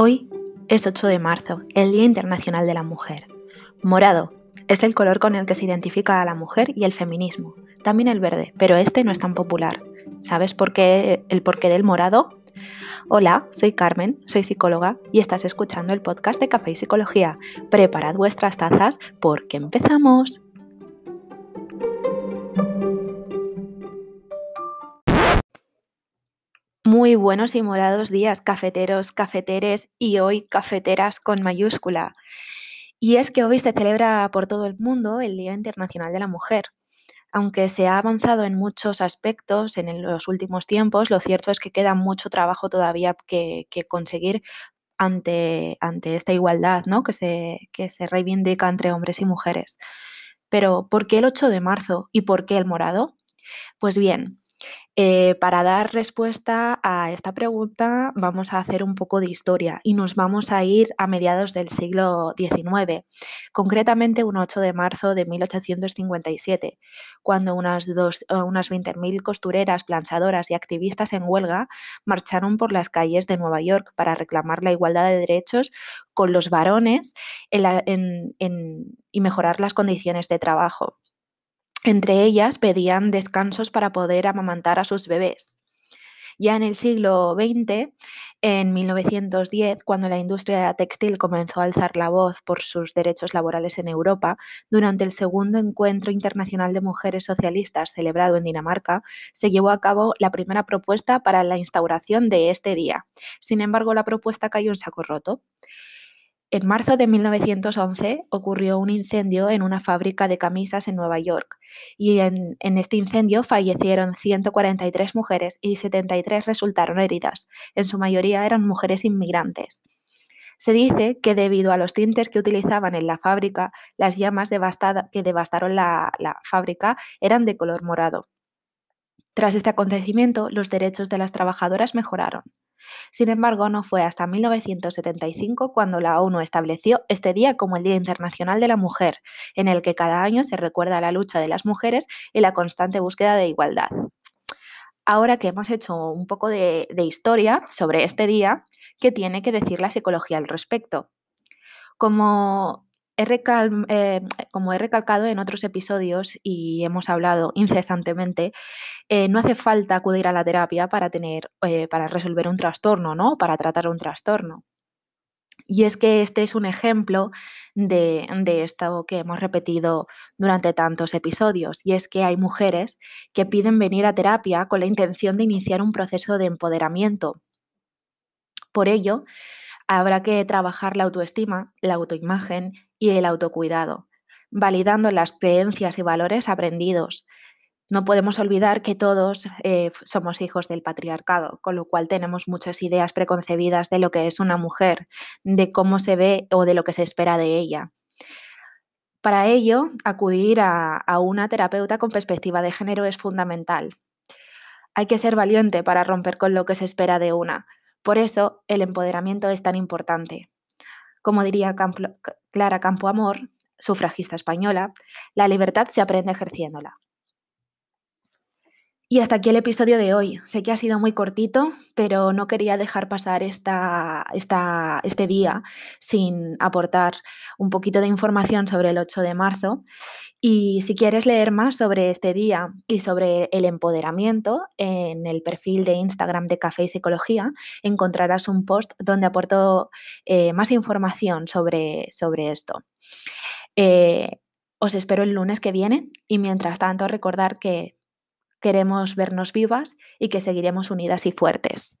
Hoy es 8 de marzo, el Día Internacional de la Mujer. Morado es el color con el que se identifica a la mujer y el feminismo. También el verde, pero este no es tan popular. ¿Sabes por qué el porqué del morado? Hola, soy Carmen, soy psicóloga y estás escuchando el podcast de Café y Psicología. Preparad vuestras tazas porque empezamos. Muy buenos y morados días, cafeteros, cafeteres y hoy cafeteras con mayúscula. Y es que hoy se celebra por todo el mundo el Día Internacional de la Mujer. Aunque se ha avanzado en muchos aspectos en los últimos tiempos, lo cierto es que queda mucho trabajo todavía que, conseguir ante, ante, esta igualdad ¿no? que, se, que se reivindica entre hombres y mujeres. Pero, ¿por qué el 8 de marzo y por qué el morado? Pues bien, eh, para dar respuesta a esta pregunta vamos a hacer un poco de historia y nos vamos a ir a mediados del siglo XIX, concretamente un 8 de marzo de 1857, cuando unas, eh, unas 20.000 costureras, planchadoras y activistas en huelga marcharon por las calles de Nueva York para reclamar la igualdad de derechos con los varones y mejorar las condiciones de trabajo. Entre ellas pedían descansos para poder amamantar a sus bebés. Ya en el siglo XX, en 1910, cuando la industria textil comenzó a alzar la voz por sus derechos laborales en Europa, durante el segundo encuentro internacional de mujeres socialistas celebrado en Dinamarca, se llevó a cabo la primera propuesta para la instauración de este día. Sin embargo, la propuesta cayó en saco roto. En marzo de 1911 ocurrió un incendio en una fábrica de camisas en Nueva York y en, este incendio fallecieron 143 mujeres y 73 resultaron heridas. En su mayoría eran mujeres inmigrantes. Se dice que debido a los tintes que utilizaban en la fábrica, las llamas que devastaron la fábrica eran de color morado. Tras este acontecimiento, los derechos de las trabajadoras mejoraron. Sin embargo, no fue hasta 1975 cuando la ONU estableció este día como el Día Internacional de la Mujer, en el que cada año se recuerda la lucha de las mujeres y la constante búsqueda de igualdad. Ahora que hemos hecho un poco de, historia sobre este día, ¿qué tiene que decir la psicología al respecto? Como eh, como he recalcado en otros episodios y hemos hablado incesantemente, eh, no hace falta acudir a la terapia para, tener, eh, para resolver un trastorno, ¿no? Para tratar un trastorno. Y es que este es un ejemplo de, de, esto que hemos repetido durante tantos episodios, y es que hay mujeres que piden venir a terapia con la intención de iniciar un proceso de empoderamiento. Por ello, habrá que trabajar la autoestima, la autoimagen y el autocuidado, validando las creencias y valores aprendidos. No podemos olvidar que todos eh, somos hijos del patriarcado, con lo cual tenemos muchas ideas preconcebidas de lo que es una mujer, de cómo se ve o de lo que se espera de ella. Para ello, acudir a, a una terapeuta con perspectiva de género es fundamental. Hay que ser valiente para romper con lo que se espera de una. Por eso, el empoderamiento es tan importante. Como diría Clara Campoamor, sufragista española, la libertad se aprende ejerciéndola. Y hasta aquí el episodio de hoy. Sé que ha sido muy cortito, pero no quería dejar pasar este día sin aportar un poquito de información sobre el 8 de marzo. Y si quieres leer más sobre este día y sobre el empoderamiento, en el perfil de Instagram de Café y Psicología encontrarás un post donde aporto eh, más información sobre, sobre esto. Eh, os espero el lunes que viene y mientras tanto recordar que queremos vernos vivas y que seguiremos unidas y fuertes.